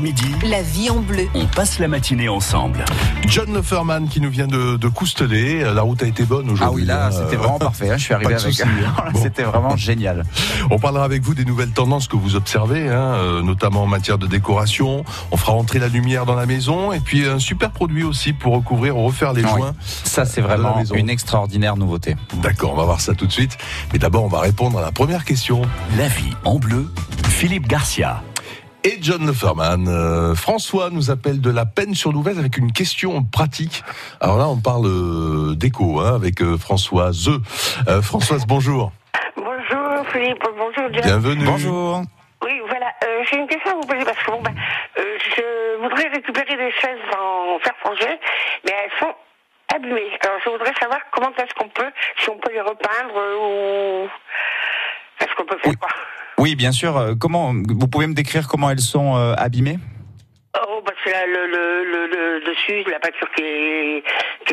midi, La vie en bleu. on passe la matinée ensemble. John Leferman qui nous vient de, de Coustelet. La route a été bonne aujourd'hui. Ah oui, là, hein. c'était vraiment parfait. hein. Je suis arrivé pas de avec. souci, hein. Bon. C'était vraiment génial. On parlera avec vous des nouvelles tendances que vous observez, hein, euh, notamment en matière de décoration. On fera entrer la lumière dans la maison et puis un super produit aussi pour recouvrir ou refaire les Oui. joints. Ça, c'est la vraiment une extraordinaire nouveauté. D'accord, on va voir ça tout de suite. Mais d'abord, on va répondre à la première question. La vie en bleu, Philippe Garcia. Et John Leferman, euh, François nous appelle de la peine sur Nouvelle avec une question pratique. Alors là, on parle euh, d'éco hein, avec euh, Françoise. Euh, Françoise, bonjour. Bonjour Philippe, bonjour John. Bienvenue. Bonjour. Oui, voilà, euh, j'ai une question à vous poser parce que bon, euh, je voudrais récupérer des chaises en fer forgé, mais elles sont abîmées. Alors je voudrais savoir comment est-ce qu'on peut, si on peut les repeindre ou est-ce qu'on peut faire Oui. quoi? Oui, bien sûr. euh, Comment vous pouvez me décrire comment elles sont euh, abîmées? Oh, bah c'est là, le, le, le, le dessus, la peinture qui est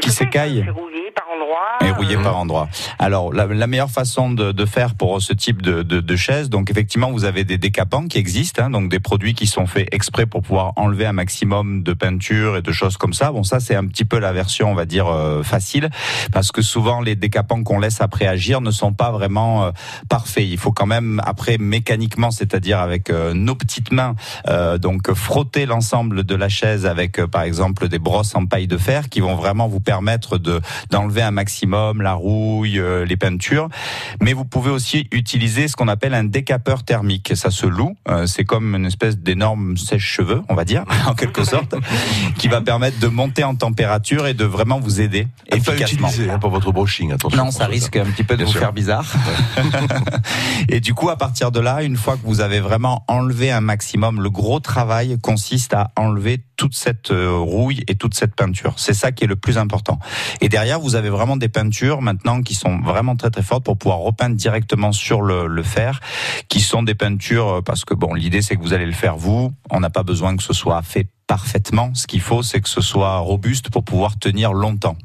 Qui s'écaille. C'est rouillé par endroits. et euh, par endroits. Alors, la, la meilleure façon de, de faire pour ce type de, de, de chaise, donc effectivement, vous avez des décapants qui existent, hein, donc des produits qui sont faits exprès pour pouvoir enlever un maximum de peinture et de choses comme ça. Bon, ça c'est un petit peu la version, on va dire, euh, facile, parce que souvent les décapants qu'on laisse après agir ne sont pas vraiment euh, parfaits. Il faut quand même après mécaniquement, c'est-à-dire avec euh, nos petites mains, euh, donc frotter l'ensemble de la chaise avec, euh, par exemple, des brosses en paille de fer qui vont vraiment vous permettre de d'enlever un maximum la rouille, euh, les peintures. Mais vous pouvez aussi utiliser ce qu'on appelle un décapeur thermique. Ça se loue. euh, c'est comme une espèce d'énorme sèche-cheveux, on va dire, en quelque sorte, qui va permettre de monter en température et de vraiment vous aider Et pas efficacement. utiliser hein, pour votre brushing, attention. Non, ça risque un petit peu de Bien vous sûr. faire bizarre. et du coup, à partir de là, une fois que vous avez vraiment enlevé un maximum, le gros travail consiste à enlever toute cette euh, rouille et toute cette peinture. C'est ça qui est le plus important. Et derrière, vous avez vraiment des peintures maintenant qui sont vraiment très très fortes pour pouvoir repeindre directement sur le, le fer, qui sont des peintures euh, parce que bon, l'idée c'est que vous allez le faire vous. On n'a pas besoin que ce soit fait parfaitement. Ce qu'il faut, c'est que ce soit robuste pour pouvoir tenir longtemps.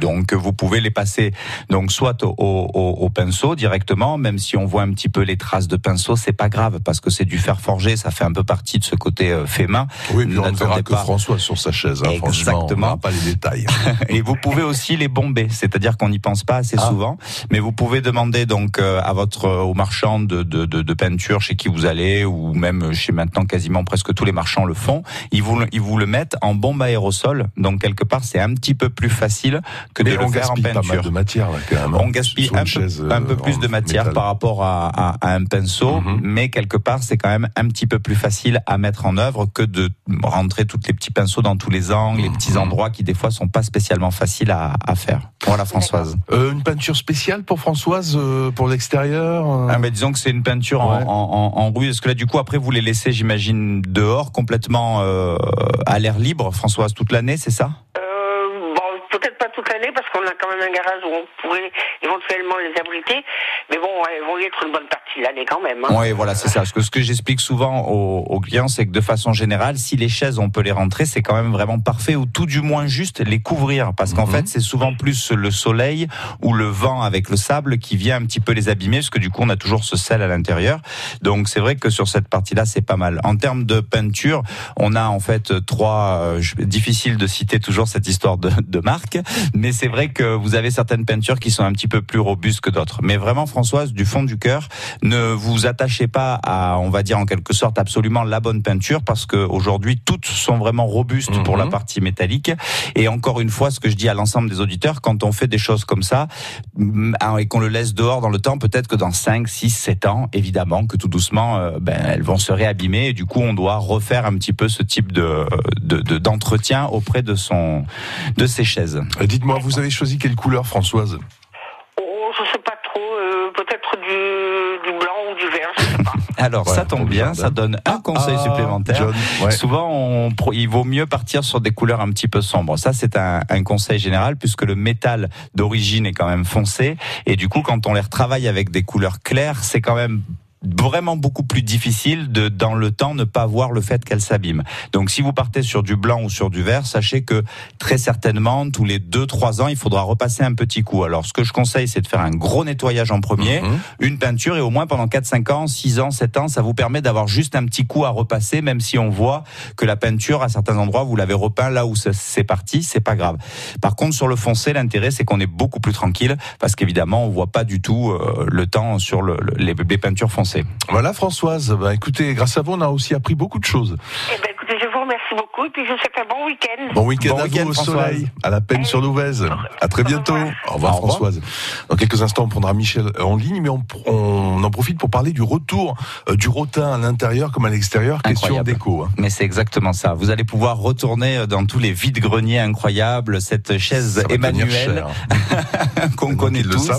Donc vous pouvez les passer donc soit au, au- au pinceau directement, même si on voit un petit peu les traces de pinceau, c'est pas grave parce que c'est du fer forgé, ça fait un peu partie de ce côté euh, fait main. Oui, puis on ne verra que pas. François sur sa chaise. Hein, on Exactement. n'aura pas les détails. Et vous pouvez aussi les bomber, c'est-à-dire qu'on n'y pense pas assez Ah. souvent, mais vous pouvez demander donc euh, à votre euh, au marchand de, de, de, de peinture chez qui vous allez ou même chez maintenant quasiment presque tous les marchands le font, ils vous ils vous le mettent en bombe aérosol, donc quelque part c'est un petit peu plus facile que de Mais le faire en gaspille pas mal peinture. de matière, là, quand même. On gaspille un peu, chaise, un peu euh, plus de matière métal. par rapport à, à- à un pinceau, Mhm. mais quelque part c'est quand même un petit peu plus facile à mettre en œuvre que de rentrer tous les petits pinceaux dans tous les angles, les petits Mhm. endroits qui des fois sont pas spécialement faciles à, à faire. Voilà Françoise. Euh, une peinture spéciale pour Françoise, euh, pour l'extérieur euh, Ah, mais disons que c'est une peinture en, Ouais. en, en, en rue. Est-ce que là, du coup, après, vous les laissez, j'imagine, dehors, complètement euh, à l'air libre, Françoise, toute l'année, c'est ça? Qu'on a quand même un garage où on pourrait éventuellement les abriter, mais bon, elles vont y être une bonne partie quand même. Hein. Oui, voilà, c'est ça. Parce que ce que j'explique souvent aux, aux clients, c'est que de façon générale, si les chaises, on peut les rentrer, c'est quand même vraiment parfait, ou tout du moins juste les couvrir. Parce qu'en Mhm. fait, c'est souvent plus le soleil ou le vent avec le sable qui vient un petit peu les abîmer, parce que du coup, on a toujours ce sel à l'intérieur. Donc, c'est vrai que sur cette partie-là, c'est pas mal. En termes de peinture, on a en fait trois. euh, difficile de citer toujours cette histoire de, de marque, mais c'est vrai que vous avez certaines peintures qui sont un petit peu plus robustes que d'autres. Mais vraiment, Françoise, du fond du cœur, ne vous attachez pas à, on va dire en quelque sorte, absolument la bonne peinture, parce que aujourd'hui, toutes sont vraiment robustes pour Mhm. la partie métallique. Et encore une fois, ce que je dis à l'ensemble des auditeurs, quand on fait des choses comme ça, mm, et qu'on le laisse dehors dans le temps, peut-être que dans 5, 6, 7 ans, évidemment, que tout doucement, euh, ben, elles vont se réabîmer, et du coup, on doit refaire un petit peu ce type de, de, de- d'entretien auprès de son, de ses chaises. Euh, Dites-moi, vous avez choisi quelle couleur, Françoise Oh, je sais pas trop, euh, peut-être du, du blanc ou du vert, je sais pas. Alors, ça tombe bien, jardin. ça donne un conseil Ah, supplémentaire. John, ouais. Souvent, on, il vaut mieux partir sur des couleurs un petit peu sombres. Ça, c'est un, un conseil général puisque le métal d'origine est quand même foncé et du coup, quand on les retravaille avec des couleurs claires, c'est quand même vraiment beaucoup plus difficile de, dans le temps, ne pas voir le fait qu'elle s'abîme. Donc, si vous partez sur du blanc ou sur du vert, sachez que très certainement, tous les 2-3 ans, il faudra repasser un petit coup. Alors, ce que je conseille, c'est de faire un gros nettoyage en premier, Mhm. une peinture, et au moins pendant 4-5 ans, 6 ans, 7 ans, ça vous permet d'avoir juste un petit coup à repasser, même si on voit que la peinture, à certains endroits, vous l'avez repeint là où c'est parti, c'est pas grave. Par contre, sur le foncé, l'intérêt, c'est qu'on est beaucoup plus tranquille, parce qu'évidemment, on voit pas du tout euh, le temps sur le, le- les, les peintures foncées. Voilà Françoise, bah, écoutez, grâce à vous, on a aussi appris beaucoup de choses. Eh ben, remercie beaucoup et puis je vous souhaite un bon week-end. Bon week-end Bon à week-end, vous au soleil, à la peine sur Louvèze. À très bientôt. Au revoir, Au revoir. Françoise. Dans quelques instants, on prendra Michel en ligne, mais on, on en profite pour parler du retour euh, du rotin à l'intérieur comme à l'extérieur. Question Incroyable. déco. hein. Mais c'est exactement ça. Vous allez pouvoir retourner dans tous les vides-greniers incroyables, cette chaise Emmanuel cher. qu'on connaît tous.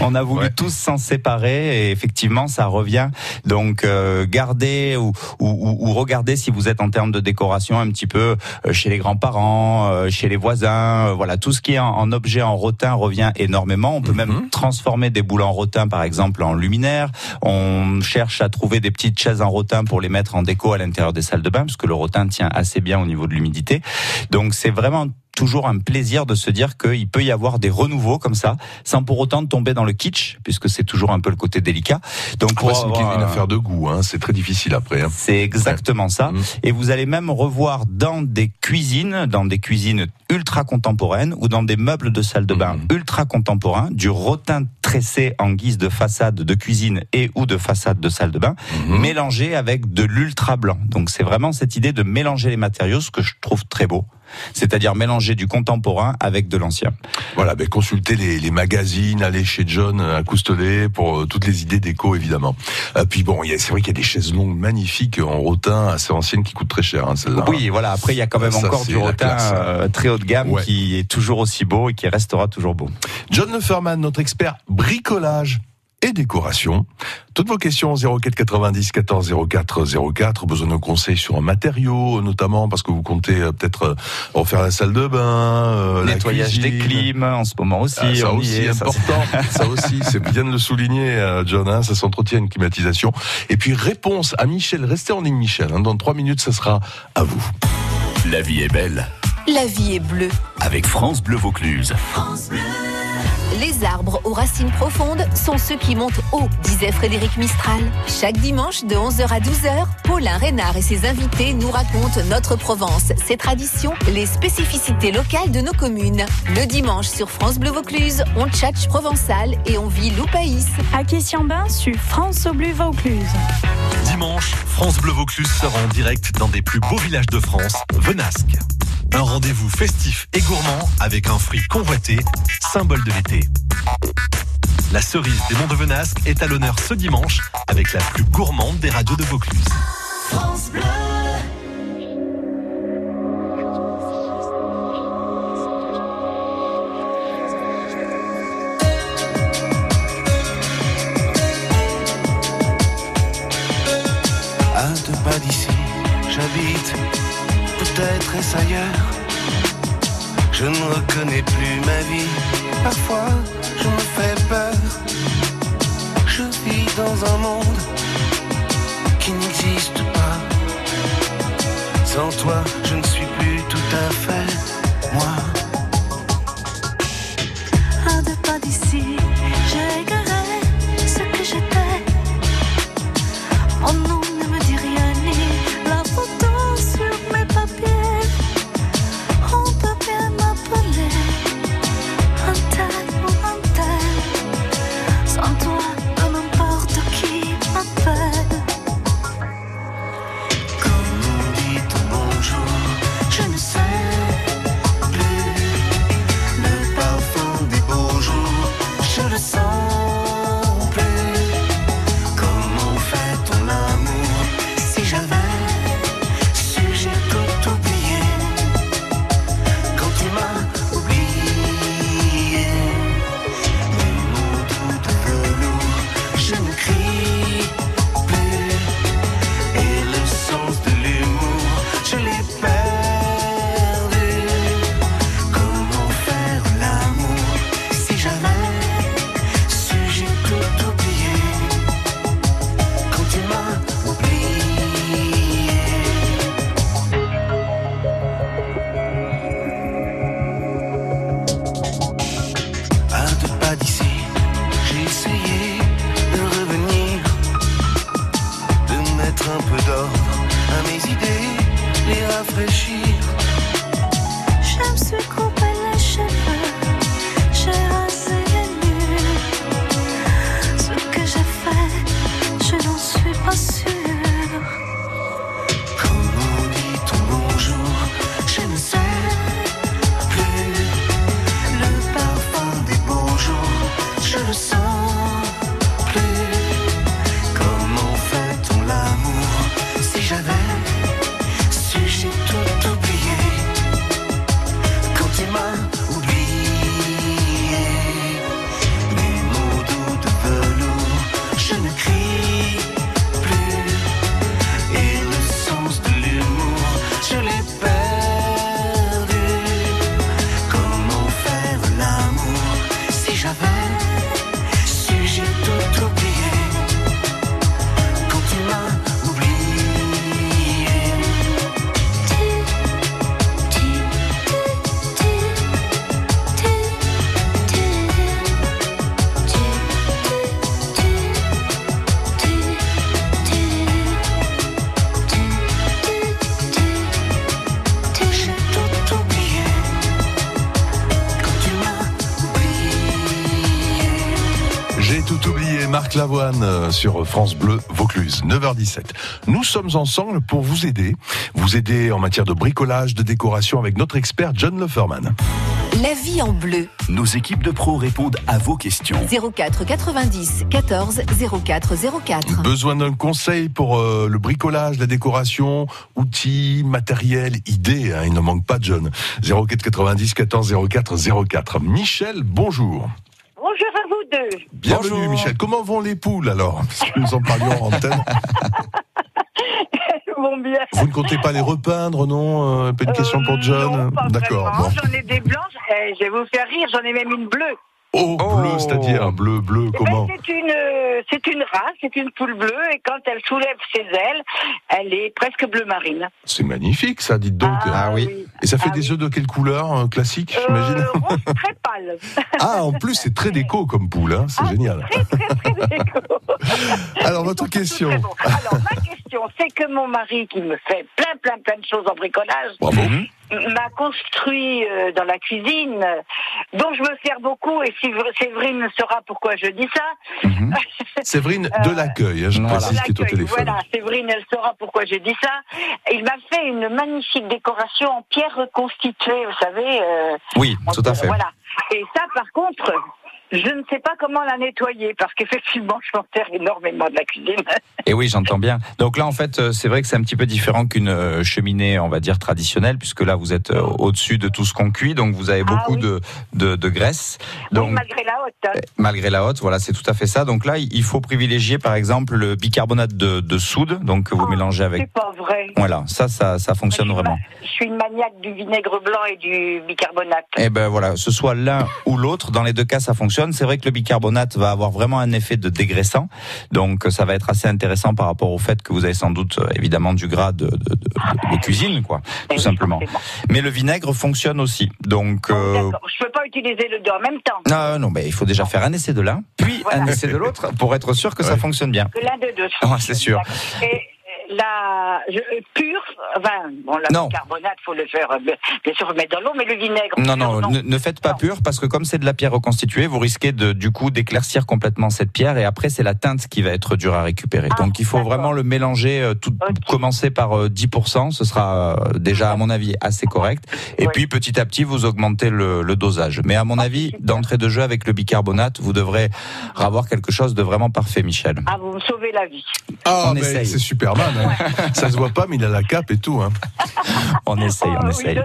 On a voulu Ouais. tous s'en séparer et effectivement ça revient. Donc euh, gardez ou, ou, ou- ou regardez si vous êtes en termes de décoration un petit peu euh, chez les grands-parents, euh, chez les voisins. euh, voilà, tout ce qui est en, en objet en rotin revient énormément. On peut Mhm. même transformer des boules en rotin par exemple en luminaire. On cherche à trouver des petites chaises en rotin pour les mettre en déco à l'intérieur des salles de bain parce que le rotin tient assez bien au niveau de l'humidité. Donc c'est vraiment toujours un plaisir de se dire qu'il peut y avoir des renouveaux comme ça, sans pour autant tomber dans le kitsch, puisque c'est toujours un peu le côté délicat. Donc pour c'est une, un- affaire de goût. Hein. C'est très difficile après. hein. c'est exactement ça. Mhm. Et vous allez même revoir dans des cuisines, dans des cuisines ultra contemporaines ou dans des meubles de salle de bain Mhm. ultra contemporains, du rotin tressé en guise de façade de cuisine et ou de façade de salle de bain, Mhm. mélangé avec de l'ultra blanc. Donc c'est vraiment cette idée de mélanger les matériaux, ce que je trouve très beau. C'est-à-dire mélanger du contemporain avec de l'ancien. Voilà, ben, consultez les, les magazines, allez chez John à Coustelet pour euh, toutes les idées déco évidemment. Euh, puis bon, c'est vrai qu'il y a des chaises longues magnifiques en rotin assez anciennes qui coûtent très cher. Hein. Oui, voilà. Après, il y a quand même Ça, encore du rotin hein. euh, très haut de gamme Ouais. qui est toujours aussi beau et qui restera toujours beau. John Leferman, notre expert bricolage et décoration. Toutes vos questions 04 90 14 04 04. Besoin de conseils sur un matériau, notamment parce que vous comptez euh, peut-être euh, refaire la salle de bain, euh, la Nettoyage des cuisine. clims en ce moment aussi. Ah, ça aussi est, ça, important, ça aussi, c'est bien de le souligner, euh, John. hein, ça s'entretient une climatisation. Et puis réponse à Michel. Restez en ligne, Michel. hein, dans trois minutes, ça sera à vous. La vie est belle La vie est bleue. avec France Bleu Vaucluse. Les arbres aux racines profondes sont ceux qui montent haut, disait Frédéric Mistral. Chaque dimanche de 11h à 12h, Paulin Reynard et ses invités nous racontent notre Provence, ses traditions, les spécificités locales de nos communes. Le dimanche sur France Bleu Vaucluse, on tchatche provençal et on vit loupaïs. À Bain sur France au Bleu Vaucluse. Dimanche, France Bleu Vaucluse sera en direct dans des plus beaux villages de France, Venasque. Un rendez-vous festif et gourmand avec un fruit convoité, symbole de l'été. La cerise des monts de Venasque est à l'honneur ce dimanche avec la plus gourmande des radios de Vaucluse. À deux pas d'ici, j'habite, ailleurs. Je ne reconnais plus ma vie, parfois je me fais peur. Je vis dans un monde qui n'existe pas. Sans toi, je ne suis plus tout à fait moi. À deux pas d'ici, sur France Bleu Vaucluse, 9h17. Nous sommes ensemble pour vous aider, vous aider en matière de bricolage, de décoration avec notre expert John Leferman. La vie en bleu. Nos équipes de pros répondent à vos questions. 04 90 14 04 04. Besoin d'un conseil pour euh, le bricolage, la décoration, outils, matériel, idées, hein, il ne manque pas de John. 04 90 14 04 04. Michel, bonjour. Bonjour à vous deux. Bienvenue Bonjour. Michel. Comment vont les poules alors Parce que nous en parlions en antenne. Bon bien. Vous ne comptez pas les repeindre, non Euh, Pas une question pour Euh, John D'accord. Bon. J'en ai des blanches. Eh, je vais vous faire rire. J'en ai même une bleue. Oh, bleu, Oh. c'est-à-dire bleu, bleu, Eh ben, comment c'est une, euh, c'est une race, c'est une poule bleue, et quand elle soulève ses ailes, elle est presque bleu marine. C'est magnifique ça, dites donc. Ah oui. Et ça fait Ah des oui. œufs de quelle couleur euh, Classique, j'imagine Euh, rose très pâle. Ah, en plus, c'est très déco comme poule, hein, c'est Ah, génial. Très, très, très déco. Alors, votre question. Alors, ma question, c'est que mon mari, qui me fait plein, plein, plein de choses en bricolage, Bravo. M'a construit euh, dans la cuisine, euh, dont je me sers beaucoup, et Séver- Séverine saura pourquoi je dis ça. Mhm. Séverine de l'accueil, hein, je Voilà. précise, qui est au téléphone. Voilà, Séverine, elle saura pourquoi je dis ça. Il m'a fait une magnifique décoration en pierre reconstituée, vous savez. euh, Oui, tout à fait. Voilà. Et ça, par contre, je ne sais pas comment la nettoyer, parce qu'effectivement, je m'en sers énormément de la cuisine. Et oui, j'entends bien. Donc là, en fait, euh, c'est vrai que c'est un petit peu différent qu'une euh, cheminée, on va dire, traditionnelle, puisque là, vous êtes euh, au-dessus de tout ce qu'on cuit, donc vous avez Ah beaucoup oui. de, de, de graisse. Donc, Oui, malgré la haute. hein. malgré la haute, voilà, c'est tout à fait ça. Donc là, il faut privilégier, par exemple, le bicarbonate de, de soude, donc que vous Oh, mélangez avec. C'est pas vrai. Voilà, ça, ça, ça fonctionne je, vraiment. ma- je suis une maniaque du vinaigre blanc et du bicarbonate. Eh ben voilà, ce soit l'un ou l'autre, dans les deux cas ça fonctionne. C'est vrai que le bicarbonate va avoir vraiment un effet de dégraissant, donc ça va être assez intéressant par rapport au fait que vous avez sans doute euh, évidemment du gras de, de, de- de cuisine, quoi, tout oui, simplement. forcément. Mais le vinaigre fonctionne aussi, donc. Oh, euh, je peux pas utiliser le deux en même temps. non, non, mais il faut déjà faire un essai de l'un, puis Voilà. un essai de l'autre pour être sûr que ça fonctionne bien. Que l'un des deux. Ouais, c'est sûr. Et la je, euh, pure, enfin, bon, la Non. bicarbonate, faut le faire, euh, bien sûr, mettre dans l'eau, mais le vinaigre. Non, non, ne, ne faites pas Non. pur parce que comme c'est de la pierre reconstituée, vous risquez de, du coup d'éclaircir complètement cette pierre et après c'est la teinte qui va être dure à récupérer. Ah, Donc il faut vraiment le mélanger, euh, tout, commencer par euh, 10%, ce sera déjà à mon avis assez correct. Et puis petit à petit vous augmentez le, le dosage. Mais à mon avis, d'entrée de jeu avec le bicarbonate, vous devrez avoir quelque chose de vraiment parfait, Michel. Ah, vous me sauvez la vie. Ah, On mais essaye. c'est Superman. Hein. Ça se voit pas, mais il a la cape et tout. Hein. On essaye, Oh, on oui, essaye.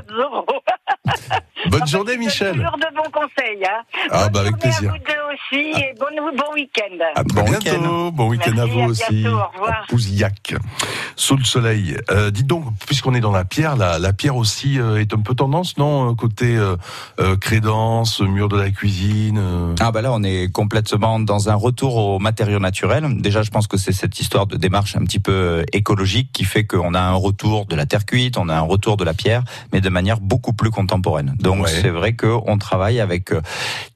Bonne En fait, journée, Michel. Toujours de bons conseils. Hein. Ah, Bonne bah, avec journée plaisir. À vous deux aussi et bon, bon week-end. À Bon bientôt. week-end. Bon week-end à vous à aussi. bientôt, au revoir. Pouzillac, sous le soleil. Euh, dites donc, puisqu'on est dans la pierre, la, la pierre aussi euh, est un peu tendance, non Côté euh, euh, crédence, mur de la cuisine. euh. Ah bah là on est complètement dans un retour aux matériaux naturels. Déjà je pense que c'est cette histoire de démarche un petit peu euh, écologique qui fait qu'on a un retour de la terre cuite, on a un retour de la pierre, mais de manière beaucoup plus contemporaine. Donc Ouais. c'est vrai qu'on travaille avec euh,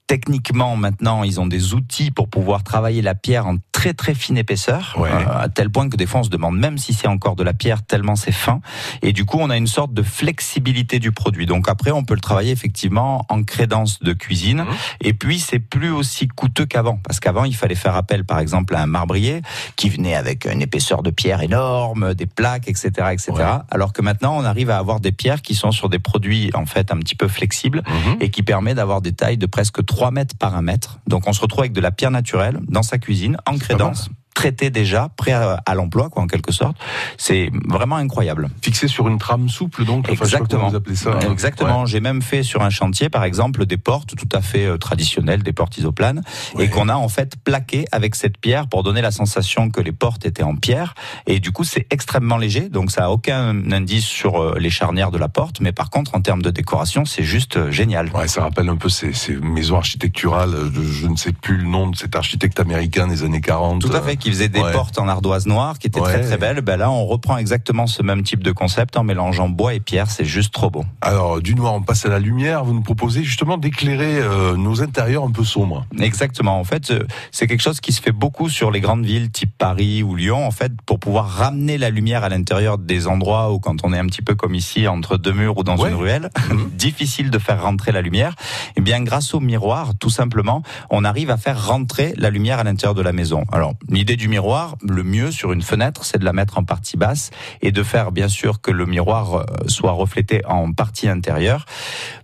techniquement maintenant ils ont des outils pour pouvoir travailler la pierre en très très fine épaisseur, Ouais. euh, à tel point que des fois on se demande même si c'est encore de la pierre tellement c'est fin. Et du coup on a une sorte de flexibilité du produit. Donc après on peut le travailler effectivement en crédence de cuisine. Mhm. Et puis c'est plus aussi coûteux qu'avant, parce qu'avant il fallait faire appel par exemple à un marbrier qui venait avec une épaisseur de pierre énorme, des plaques, etc., etc. Ouais. Alors que maintenant on arrive à avoir des pierres qui sont sur des produits en fait un petit peu flexibles Mhm. et qui permet d'avoir des tailles de presque 3 mètres par 1 mètre. Donc on se retrouve avec de la pierre naturelle dans sa cuisine, en crédence, traitée déjà, prêt à, à l'emploi, quoi, en quelque sorte. C'est vraiment incroyable. Fixé sur une trame souple, donc. Enfin, Exactement. vous appelez ça. hein. Exactement. J'ai même fait sur un chantier, par exemple, des portes tout à fait euh, traditionnelles, des portes isoplanes, Ouais. et qu'on a en fait plaqué avec cette pierre pour donner la sensation que les portes étaient en pierre. Et du coup, c'est extrêmement léger, donc ça a aucun indice sur euh, les charnières de la porte. Mais par contre, en termes de décoration, c'est juste euh, génial. Ouais, ça rappelle un peu ces, ces maisons architecturales. de- je ne sais plus le nom de cet architecte américain des années 40. Tout à fait, qui faisait des Ouais. portes en ardoise noire, qui étaient Ouais. très très belles. Ben là, on reprend exactement ce même type de concept en mélangeant bois et pierre. C'est juste trop beau. Alors, du noir, on passe à la lumière. Vous nous proposez justement d'éclairer euh, nos intérieurs un peu sombres. Exactement. En fait, euh, c'est quelque chose qui se fait beaucoup sur les grandes villes type Paris ou Lyon, en fait, pour pouvoir ramener la lumière à l'intérieur des endroits où, quand on est un petit peu comme ici, entre deux murs ou dans Ouais. une ruelle, Mhm. difficile de faire rentrer la lumière. Eh bien, grâce au miroir, tout simplement, on arrive à faire rentrer la lumière à l'intérieur de la maison. Alors, l'idée du miroir, le mieux sur une fenêtre, c'est de la mettre en partie basse et de faire, bien sûr, que le miroir euh, soit reflété en partie intérieure.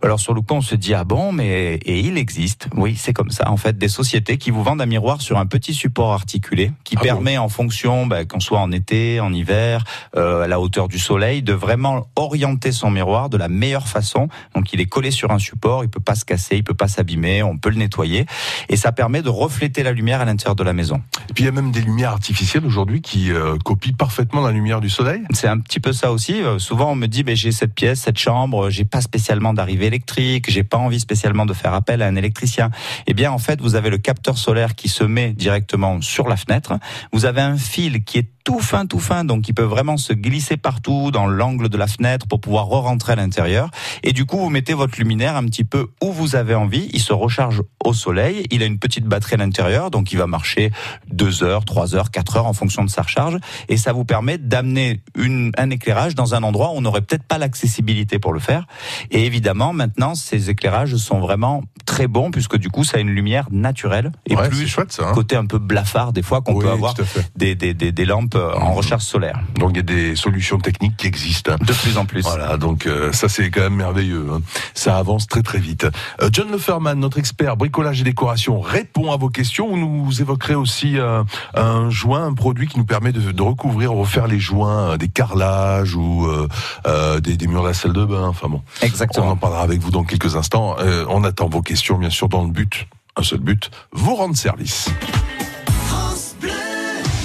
Alors sur le coup, on se dit ah bon, mais et il existe, oui, c'est comme ça en fait, des sociétés qui vous vendent un miroir sur un petit support articulé qui Ah permet en fonction, ben, qu'on soit en été, en hiver, euh, à la hauteur du soleil, de vraiment orienter son miroir de la meilleure façon. Donc il est collé sur un support, il peut pas se casser, il peut pas s'abîmer, on peut le nettoyer et ça permet de refléter la lumière à l'intérieur de la maison. Et puis, il y a même des lumières artificielles aujourd'hui qui euh, copient parfaitement la lumière du soleil? C'est un petit peu ça aussi. Euh, souvent, on me dit, ben, j'ai cette pièce, cette chambre, j'ai pas spécialement d'arrivée électrique, j'ai pas envie spécialement de faire appel à un électricien. Eh bien, en fait, vous avez le capteur solaire qui se met directement sur la fenêtre. Vous avez un fil qui est tout fin, tout fin, donc il peut vraiment se glisser partout dans l'angle de la fenêtre pour pouvoir re-rentrer à l'intérieur. Et du coup, vous mettez votre luminaire un petit peu où vous avez envie. Il se recharge au soleil. Il a une petite batterie à l'intérieur, donc il va marcher 2 heures, 3 heures, 4 heures en fonction de sa recharge. Et ça vous permet d'amener une, un éclairage dans un endroit où on n'aurait peut-être pas l'accessibilité pour le faire. Et évidemment, maintenant, ces éclairages sont vraiment très bons puisque du coup, ça a une lumière naturelle et Ouais, c'est plus chouette ça. hein. côté un peu blafard des fois qu'on Oui, peut avoir des, des, des, des lampes euh, en recharge solaire. Donc, il y a des solutions techniques qui existent. De plus en plus. Voilà, donc euh, ça c'est quand même merveilleux. hein. Ça avance très très vite. Euh, John Leferman, notre expert bricolage et décoration, répond à vos questions. Vous nous évoquerez aussi euh, un joint, un produit qui nous permet de, de recouvrir, refaire les joints, des carrelages ou des, des murs de la salle de bain. Enfin bon, on Exactement. en parlera avec vous dans quelques instants. On attend vos questions, bien sûr, dans le but, un seul but, vous rendre service.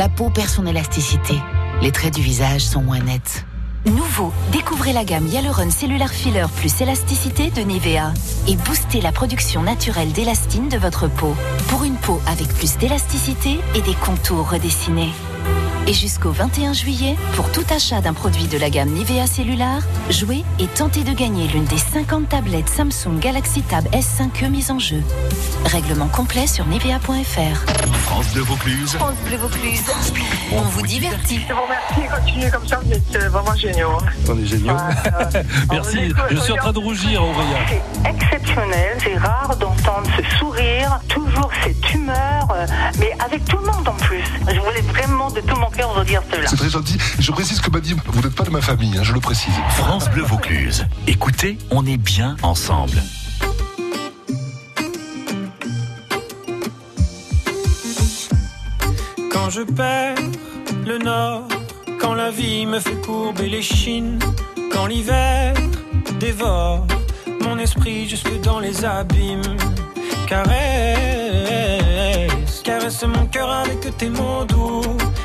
la peau perd son élasticité. Les traits du visage sont moins nets. Nouveau, découvrez la gamme Hyaluron Cellular Filler plus élasticité de Nivea et boostez la production naturelle d'élastine de votre peau pour une peau avec plus d'élasticité et des contours redessinés. Et jusqu'au 21 juillet, pour tout achat d'un produit de la gamme Nivea Cellular, jouez et tentez de gagner l'une des 50 tablettes Samsung Galaxy Tab S5e mises en jeu. Règlement complet sur nivea.fr. France Bleu Vaucluse, France Bleu Vaucluse, on vous divertit. Je vous remercie, continuez comme ça, vous êtes euh, vraiment géniaux. hein. On est géniaux. Merci. Je suis en train de rougir, Aurélia. C'est exceptionnel, c'est rare d'entendre ce sourire, toujours cette humeur, euh, mais avec tout le monde en plus. Je voulais vraiment de tout mon cœur vous dire cela. C'est très gentil. Je précise que Badim, vous n'êtes pas de ma famille, hein, je le précise. France Bleu Vaucluse. Écoutez, on est bien ensemble. Quand je perds le nord, quand la vie me fait courber les chines, quand l'hiver dévore mon esprit jusque dans les abîmes, caresse, caresse mon cœur avec tes mots doux,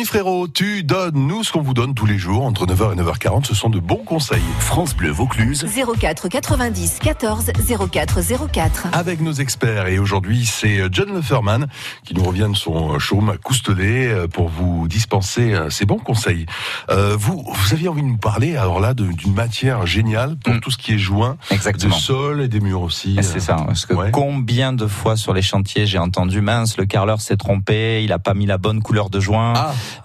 Jérémy Frérot, tu donnes nous ce qu'on vous donne tous les jours entre 9h et 9h40. Ce sont de bons conseils. France Bleu Vaucluse. 04 90 14 04 04. Avec nos experts. Et aujourd'hui, c'est John Leferman qui nous revient de son showroom à Coustelet euh, pour vous dispenser euh, ces bons conseils. Euh, vous, vous aviez envie de nous parler, alors là, d'une matière géniale pour tout ce qui est joint. Exactement. De sol et des murs aussi. Et C'est ça. Parce que combien de fois sur les chantiers j'ai entendu mince, le carreleur s'est trompé, il a pas mis la bonne couleur de joint.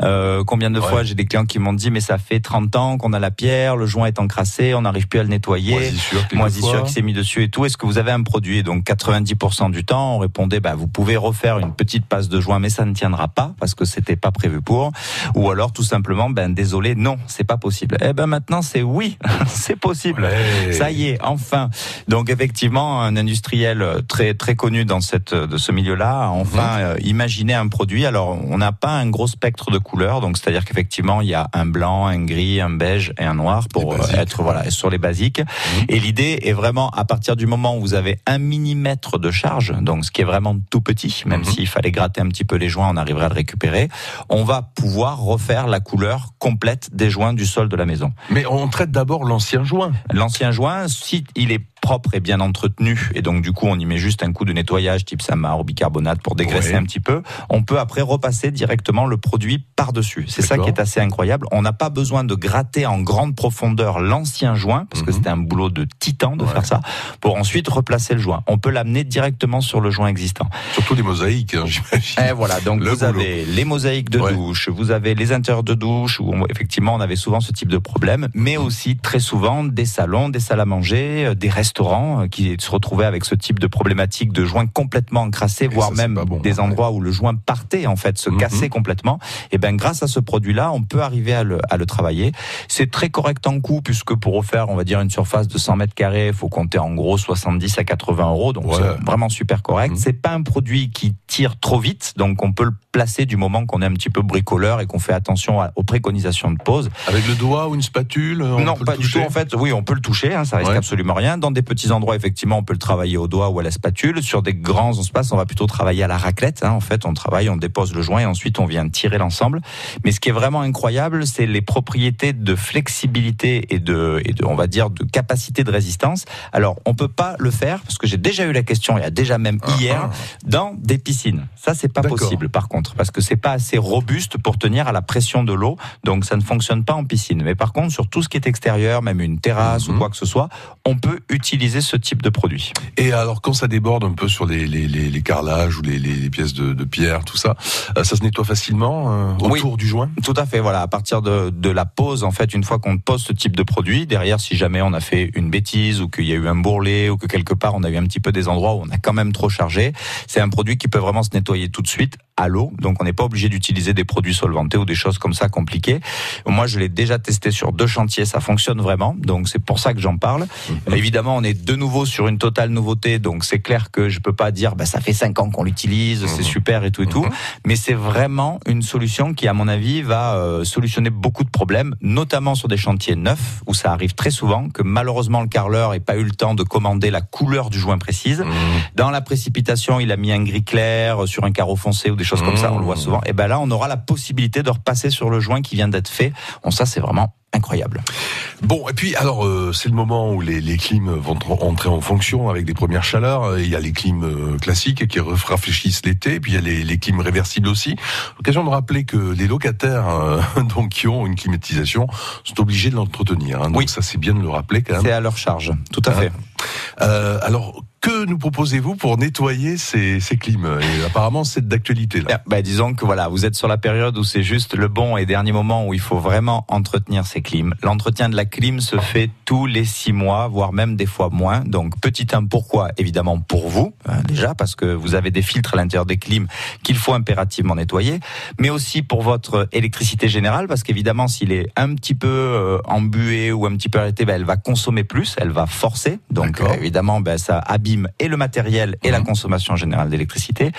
Euh, combien de fois j'ai des clients qui m'ont dit mais ça fait 30 ans qu'on a la pierre, le joint est encrassé, on n'arrive plus à le nettoyer, Moisissure, moisissure qui s'est mis dessus et tout. Est-ce que vous avez un produit? Donc 90% du temps, on répondait bah vous pouvez refaire une petite passe de joint, mais ça ne tiendra pas parce que c'était pas prévu pour. Ou alors tout simplement ben désolé, non, c'est pas possible. Eh ben maintenant c'est oui, c'est possible. Ça y est, enfin. Donc effectivement, un industriel très très connu dans cette de ce milieu-là a enfin euh, imaginé un produit. Alors on n'a pas un gros spectre de couleurs, donc c'est-à-dire qu'effectivement il y a un blanc, un gris, un beige et un noir pour euh, être voilà sur les basiques. Et l'idée est vraiment à partir du moment où vous avez un millimètre de charge, donc ce qui est vraiment tout petit, même s'il fallait gratter un petit peu les joints, on arriverait à le récupérer. On va pouvoir refaire la couleur complète des joints du sol de la maison. Mais on traite d'abord l'ancien joint. L'ancien joint, si il est propre et bien entretenu, et donc du coup on y met juste un coup de nettoyage type Samar ou bicarbonate pour dégraisser Ouais. un petit peu, on peut après repasser directement le produit par-dessus. C'est ça qui est assez incroyable. On n'a pas besoin de gratter en grande profondeur l'ancien joint, parce que Mhm. c'était un boulot de titan de faire ça, pour ensuite replacer le joint. On peut l'amener directement sur le joint existant. Surtout des mosaïques, hein, j'imagine. Et voilà, donc Le vous boulot. avez les mosaïques de douche, vous avez les intérieurs de douche, où on- effectivement on avait souvent ce type de problème, mais aussi très souvent des salons, des salles à manger, euh, des restaurants euh, qui se retrouvaient avec ce type de problématique de joints complètement encrassés, voire même des endroits où le joint partait en fait, se cassait complètement. Et ben grâce à ce produit-là, on peut arriver à le, à le travailler. C'est très correct en coût puisque pour refaire, on va dire une surface de 100 mètres carrés, il faut compter en gros 70 à 80 euros, donc c'est vraiment super correct. C'est pas un produit qui tire trop vite, donc on peut le placer du moment qu'on est un petit peu bricoleur et qu'on fait attention aux préconisations de pose. Avec le doigt ou une spatule on Non, peut le pas du tout. En fait, oui, on peut le toucher, hein, ça risque Ouais. absolument rien. Dans des petits endroits, effectivement, on peut le travailler au doigt ou à la spatule. Sur des grands espaces, on va plutôt travailler à la raclette. hein. En fait, on travaille, on dépose le joint et ensuite on vient tirer l'ensemble. Mais ce qui est vraiment incroyable, c'est les propriétés de flexibilité et de, et de, on va dire, de capacité de résistance. Alors, on peut pas le faire parce que j'ai déjà eu la question, il y a déjà même hier, dans des piscines. Ça, c'est pas possible, par contre, parce que c'est pas assez robuste pour tenir à la pression de l'eau. Donc, ça ne fonctionne pas en piscine. Mais par contre, sur tout ce qui est extérieur, même une terrasse ou quoi que ce soit, on peut utiliser ce type de produit. Et alors, quand ça déborde un peu sur les, les, les, les carrelages ou les, pièces de, de pierre, tout ça, euh, ça se nettoie facilement euh, Oui. autour du joint? Tout à fait, voilà. À partir de, de la pose, en fait, une fois qu'on pose ce type de produit, derrière, si jamais on a fait une bêtise ou qu'il y a eu un bourrelet ou que quelque part on a eu un petit peu des endroits où on a quand même trop chargé, c'est un produit qui peut vraiment se nettoyer tout de suite à l'eau. Donc, on n'est pas obligé d'utiliser des produits solventés ou des choses comme ça compliquées. Moi, je l'ai déjà testé sur deux chantiers, ça fonctionne vraiment. Donc, c'est pour ça que j'en parle. Évidemment, on est de nouveau sur une totale nouveauté. Donc, c'est clair que je peux pas dire, bah, ça fait cinq ans qu'on l'utilise, c'est super et tout et tout. Mais c'est vraiment une solution qui, à mon avis, va euh, solutionner beaucoup de problèmes, notamment sur des chantiers neufs où ça arrive très souvent que malheureusement le carreleur n'ait pas eu le temps de commander la couleur du joint précise. Dans la précipitation, il a mis un gris clair euh, sur un carreau foncé ou des choses comme ça, on le voit souvent. Et ben là, on aura la possibilité de repasser sur le joint qui vient d'être fait. Bon, ça, c'est vraiment incroyable. Bon, et puis alors euh, c'est le moment où les, les clims vont tr- entrer en fonction avec des premières chaleurs. Il y a les clims euh, classiques qui raf- rafraîchissent l'été, puis il y a les, les clims réversibles aussi. L'occasion de rappeler que les locataires euh, donc qui ont une climatisation sont obligés de l'entretenir. hein. donc ça c'est bien de le rappeler quand même. C'est à leur charge, tout à fait. Euh, alors que nous proposez-vous pour nettoyer ces, ces clims? Et apparemment c'est d'actualité là. Bah, disons que voilà, vous êtes sur la période où c'est juste le bon et dernier moment où il faut vraiment entretenir ces clims. L'entretien de la clim se fait tous les six mois, voire même des fois moins. Donc petit un pourquoi, évidemment pour vous hein, déjà parce que vous avez des filtres à l'intérieur des clims qu'il faut impérativement nettoyer, mais aussi pour votre électricité générale parce qu'évidemment s'il est un petit peu euh, embué ou un petit peu arrêté, ben, elle va consommer plus, elle va forcer. Donc euh, évidemment, ben, ça abîme et le matériel et la consommation générale d'électricité.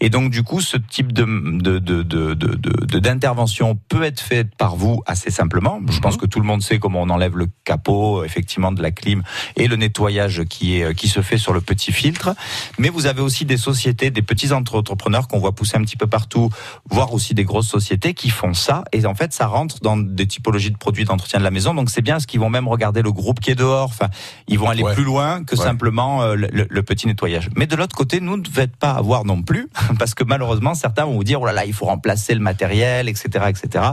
Et donc du coup, ce type de de de de de- de- d'intervention peut être fait par vous assez simplement. Je pense que tout le monde sait comment on enlève le capot effectivement de la clim et le nettoyage qui est qui se fait sur le petit filtre. Mais vous avez aussi des sociétés, des petits entre- entrepreneurs qu'on voit pousser un petit peu partout, voire aussi des grosses sociétés qui font ça. Et en fait, ça rentre dans des typologies de produits d'entretien de la maison. Donc c'est bien ce qu'ils vont même regarder le groupe qui est dehors? Enfin, ils vont aller Ouais. plus loin que Ouais. simplement euh, le, petit nettoyage. Mais de l'autre côté, nous ne devons pas avoir non plus, parce que malheureusement, certains vont vous dire, oh là là, il faut remplacer le matériel, etc., etc.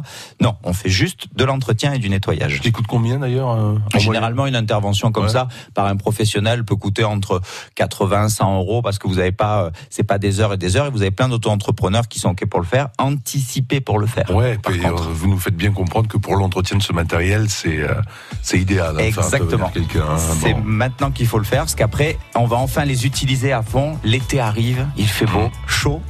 Non, on fait juste de l'entretien et du nettoyage. Qui coûte combien d'ailleurs euh, en Généralement, une intervention comme Ouais. ça par un professionnel peut coûter entre 80 100 euros parce que vous n'avez pas, euh, c'est pas des heures et des heures et vous avez plein d'auto-entrepreneurs qui sont ok pour le faire, anticipés pour le faire. Ouais, et, euh, vous nous faites bien comprendre que pour l'entretien de ce matériel, c'est euh, c'est idéal. hein, Exactement. hein, C'est bon. maintenant qu'il faut le faire, parce qu'après, on va enfin les utiliser à fond. L'été arrive, il fait beau, chaud.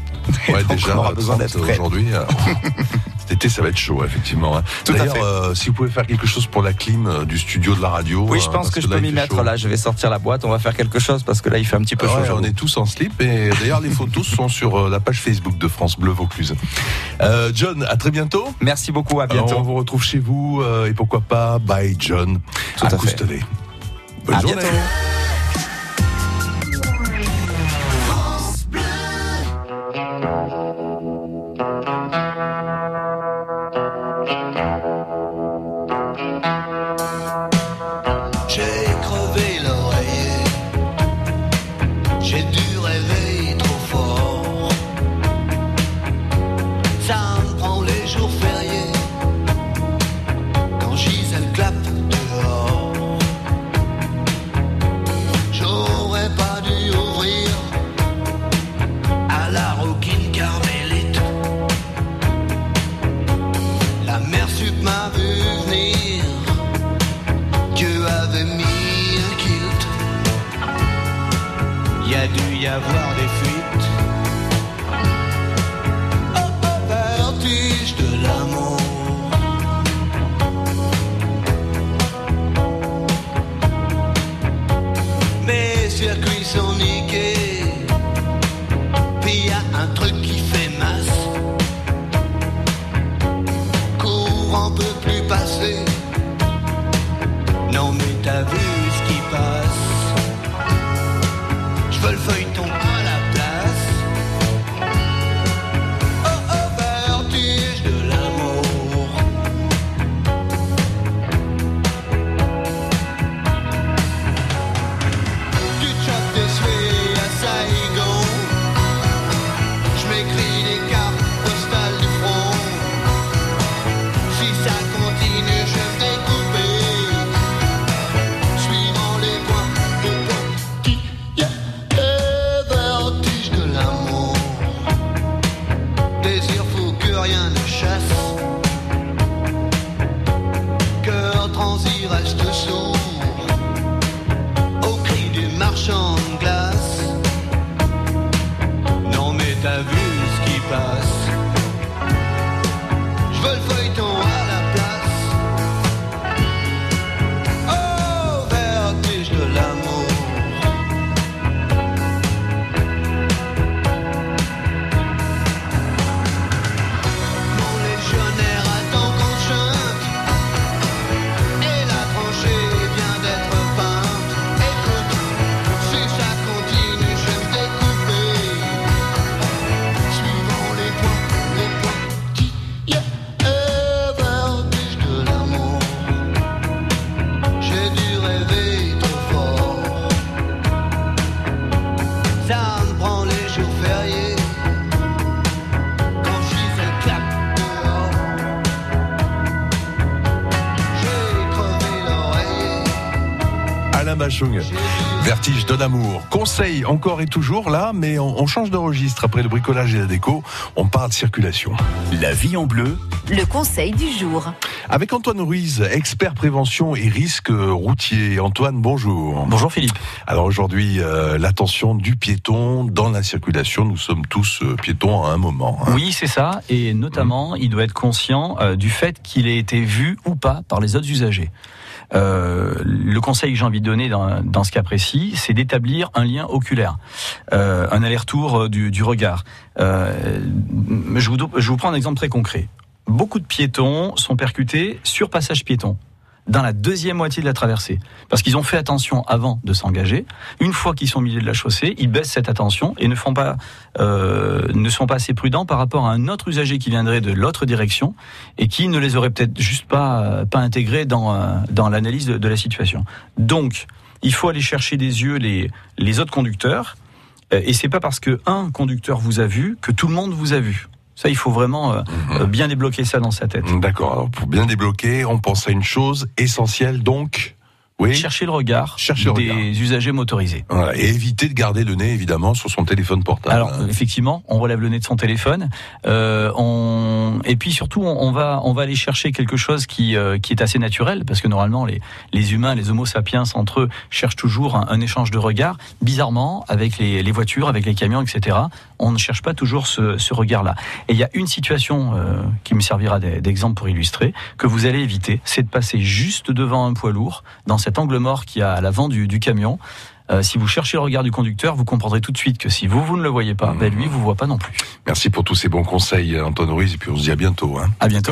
Ouais, donc, déjà, on aura besoin 30 d'être prêt. aujourd'hui. euh, Cet été, ça va être chaud, effectivement. hein. À D'ailleurs, fait. euh, si vous pouvez faire quelque chose pour la clim euh, du studio de la radio. Oui, je euh, pense que je là, peux m'y fait mettre chaud. là. Je vais sortir la boîte, on va faire quelque chose parce que là, il fait un petit peu chaud. ouais, on est tous en slip et d'ailleurs les photos sont sur la page Facebook de France Bleu Vaucluse. Euh, John, à très bientôt. Merci beaucoup, à bientôt. On vous retrouve chez vous et pourquoi pas Bye John Tout à fait. Coustelet. Bonne À journée. bientôt. Y avoir des fuites. Bachung. Vertige de l'amour. Conseil encore et toujours là, mais on, on change de registre. Après le bricolage et la déco, on parle de circulation. La vie en bleu, Le conseil du jour. Avec Antoine Ruiz, expert prévention et risques routiers. Antoine, bonjour. Bonjour Philippe. Alors aujourd'hui, euh, l'attention du piéton dans la circulation. Nous sommes tous euh, piétons à un moment. hein. Oui, c'est ça. Et notamment, il doit être conscient euh, du fait qu'il ait été vu ou pas par les autres usagers. Euh, le conseil que j'ai envie de donner dans, ce cas précis, c'est d'établir un lien oculaire, euh, un aller-retour euh, du, regard. Je vous prends un exemple très concret. Beaucoup de piétons sont percutés sur passage piéton dans la deuxième moitié de la traversée. Parce qu'ils ont fait attention avant de s'engager. Une fois qu'ils sont au milieu de la chaussée, ils baissent cette attention et ne, font pas, euh, sont pas assez prudents par rapport à un autre usager qui viendrait de l'autre direction et qui ne les aurait peut-être juste pas, euh, intégrés dans, euh, l'analyse de, la situation. Donc, il faut aller chercher des yeux les, les autres conducteurs. Et c'est pas parce que un conducteur vous a vu que tout le monde vous a vu. Ça, il faut vraiment euh, euh, bien débloquer ça dans sa tête. D'accord. Alors pour bien débloquer, on pense à une chose essentielle, donc. Oui. Chercher le regard Chercher le des regard. usagers motorisés. Voilà, et éviter de garder le nez évidemment sur son téléphone portable. Alors hein. effectivement, on relève le nez de son téléphone, euh, on... et puis surtout on, on va on va aller chercher quelque chose qui euh, qui est assez naturel parce que normalement les les humains, les Homo sapiens entre eux cherchent toujours un, un échange de regards. Bizarrement, avec les, les voitures, avec les camions, etc., on ne cherche pas toujours ce, ce regard-là. Et il y a une situation euh, qui me servira d'e- d'exemple pour illustrer que vous allez éviter, c'est de passer juste devant un poids lourd dans cet angle mort qui a à l'avant du, du camion. Euh, si vous cherchez le regard du conducteur, vous comprendrez tout de suite que si vous, vous ne le voyez pas, ben lui, vous voit pas non plus. Merci pour tous ces bons conseils, Antoine Ruiz, et puis on se dit à bientôt. Hein. À bientôt.